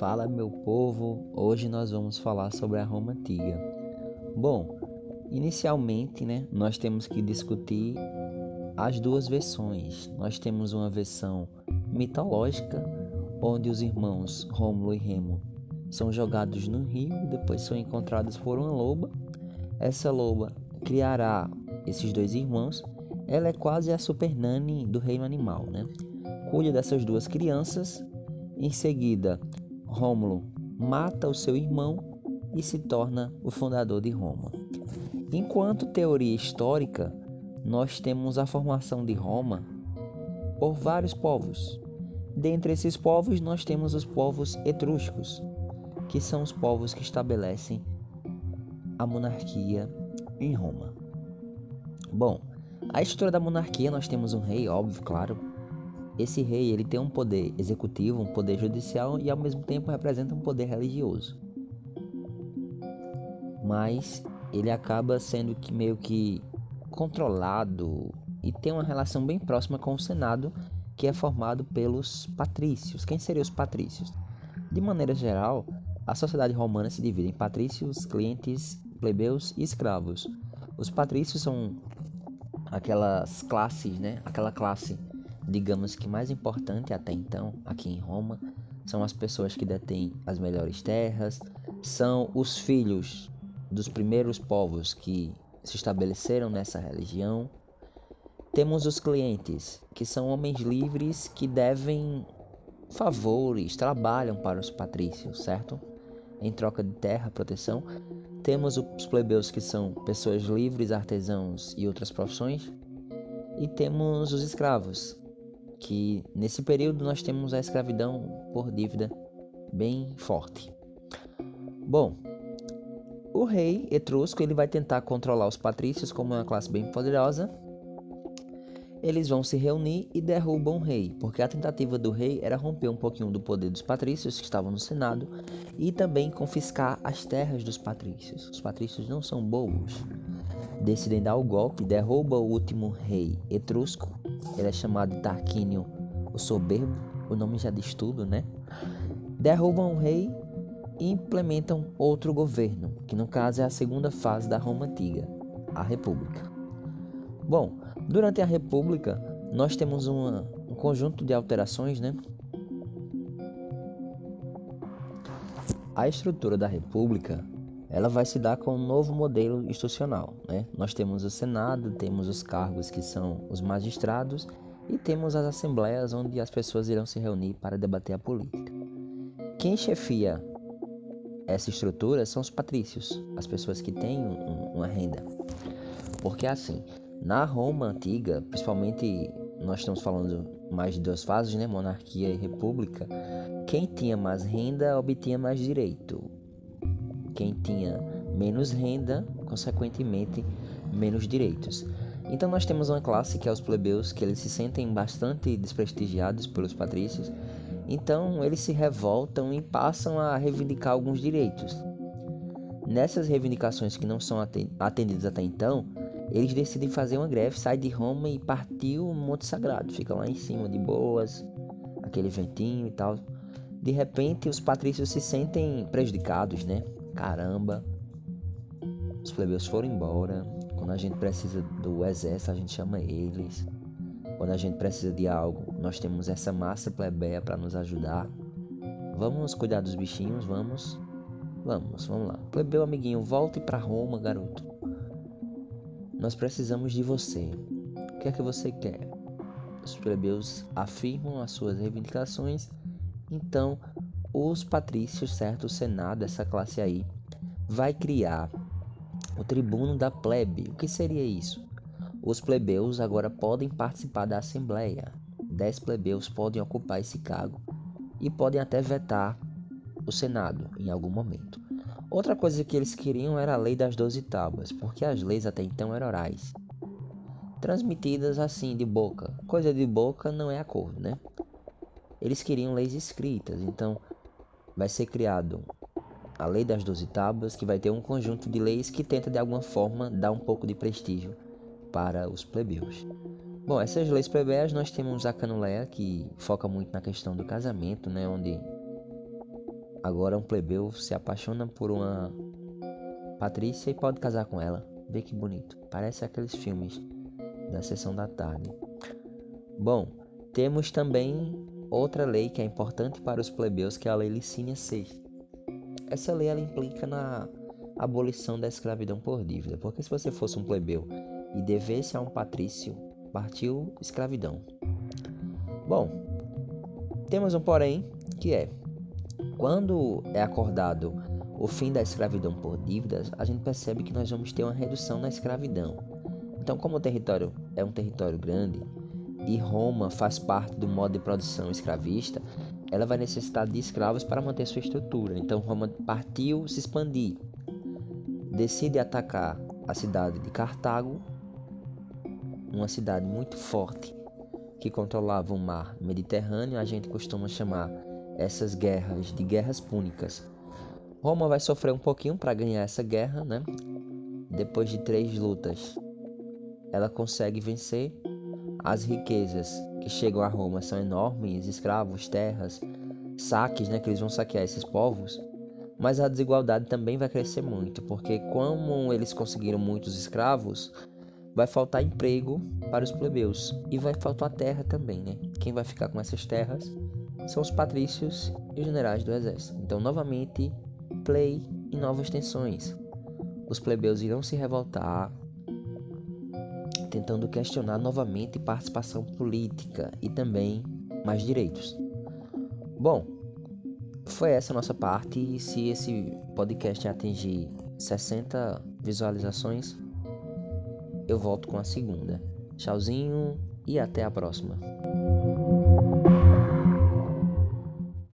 Fala meu povo, hoje nós vamos falar sobre a Roma antiga. Bom, inicialmente, né, nós temos que discutir as duas versões. Nós temos uma versão mitológica, onde os irmãos Rômulo e Remo são jogados no rio e depois são encontrados por uma loba. Essa loba criará esses dois irmãos. Ela é quase a super nani do reino animal, né? Cuida dessas duas crianças em seguida, Rômulo mata o seu irmão e se torna o fundador de Roma. Enquanto teoria histórica, nós temos a formação de Roma por vários povos. Dentre esses povos, nós temos os povos etruscos, que são os povos que estabelecem a monarquia em Roma. Bom, a estrutura da monarquia nós temos um rei, óbvio, claro, esse rei ele tem um poder executivo, um poder judicial e ao mesmo tempo representa um poder religioso. Mas ele acaba sendo que meio que controlado e tem uma relação bem próxima com o Senado, que é formado pelos patrícios. Quem seriam os patrícios? De maneira geral, a sociedade romana se divide em patrícios, clientes, plebeus e escravos. Os patrícios são aquelas classes, né? Aquela classe digamos que mais importante até então aqui em Roma são as pessoas que detêm as melhores terras, são os filhos dos primeiros povos que se estabeleceram nessa religião. Temos os clientes, que são homens livres que devem favores, trabalham para os patrícios, certo? Em troca de terra, proteção. Temos os plebeus, que são pessoas livres, artesãos e outras profissões. E temos os escravos, que nesse período nós temos a escravidão por dívida bem forte. Bom, o rei etrusco ele vai tentar controlar os patrícios como uma classe bem poderosa. Eles vão se reunir e derrubam o rei, porque a tentativa do rei era romper um pouquinho do poder dos patrícios que estavam no Senado e também confiscar as terras dos patrícios. Os patrícios não são bobos. Decidem dar o golpe, derruba o último rei etrusco ele é chamado Tarquínio o Soberbo, o nome já diz tudo, né? Derrubam o rei e implementam outro governo, que no caso é a segunda fase da Roma Antiga, a República. Bom, durante a República, nós temos uma, um conjunto de alterações, né? A estrutura da República ela vai se dar com um novo modelo institucional. Né? Nós temos o Senado, temos os cargos que são os magistrados e temos as assembleias onde as pessoas irão se reunir para debater a política. Quem chefia essa estrutura são os patrícios, as pessoas que têm um, uma renda. Porque assim, na Roma antiga, principalmente nós estamos falando mais de duas fases, né, monarquia e república, quem tinha mais renda obtinha mais direito quem tinha menos renda, consequentemente, menos direitos. Então nós temos uma classe que é os plebeus, que eles se sentem bastante desprestigiados pelos patrícios, então eles se revoltam e passam a reivindicar alguns direitos. Nessas reivindicações que não são atendidas até então, eles decidem fazer uma greve, sai de Roma e partiu o Monte Sagrado, fica lá em cima de boas, aquele ventinho e tal. De repente, os patrícios se sentem prejudicados, né? Caramba. Os plebeus foram embora. Quando a gente precisa do exército, a gente chama eles. Quando a gente precisa de algo, nós temos essa massa plebeia para nos ajudar. Vamos cuidar dos bichinhos, vamos. Vamos, vamos lá. Plebeu amiguinho, volte para Roma, garoto. Nós precisamos de você. O que é que você quer? Os plebeus afirmam as suas reivindicações. Então, os patrícios, certo? O Senado, essa classe aí, vai criar o tribuno da plebe. O que seria isso? Os plebeus agora podem participar da Assembleia. Dez plebeus podem ocupar esse cargo e podem até vetar o Senado em algum momento. Outra coisa que eles queriam era a lei das doze tábuas, porque as leis até então eram orais, transmitidas assim de boca. Coisa de boca não é acordo, né? Eles queriam leis escritas, então vai ser criado a Lei das Doze Tábuas, que vai ter um conjunto de leis que tenta de alguma forma dar um pouco de prestígio para os plebeus. Bom, essas leis plebeias nós temos a Canuleia, que foca muito na questão do casamento, né, onde Agora um plebeu se apaixona por uma Patrícia e pode casar com ela. Vê que bonito. Parece aqueles filmes da sessão da tarde. Bom, temos também outra lei que é importante para os plebeus, que é a Lei Licínia VI. Essa lei ela implica na abolição da escravidão por dívida, porque se você fosse um plebeu e devesse a um patrício, partiu escravidão. Bom, temos um porém que é quando é acordado o fim da escravidão por dívidas, a gente percebe que nós vamos ter uma redução na escravidão. Então, como o território é um território grande e Roma faz parte do modo de produção escravista, ela vai necessitar de escravos para manter sua estrutura. Então, Roma partiu se expandir, decide atacar a cidade de Cartago, uma cidade muito forte que controlava o mar Mediterrâneo. A gente costuma chamar essas guerras de guerras púnicas. Roma vai sofrer um pouquinho para ganhar essa guerra, né? Depois de três lutas, ela consegue vencer. As riquezas que chegam a Roma são enormes: escravos, terras, saques, né? Que eles vão saquear esses povos. Mas a desigualdade também vai crescer muito, porque como eles conseguiram muitos escravos, vai faltar emprego para os plebeus e vai faltar terra também, né? Quem vai ficar com essas terras são os patrícios e os generais do exército. Então, novamente, play e novas tensões. Os plebeus irão se revoltar, tentando questionar novamente participação política e também mais direitos. Bom, foi essa a nossa parte e se esse podcast atingir 60 visualizações, eu volto com a segunda. Tchauzinho e até a próxima.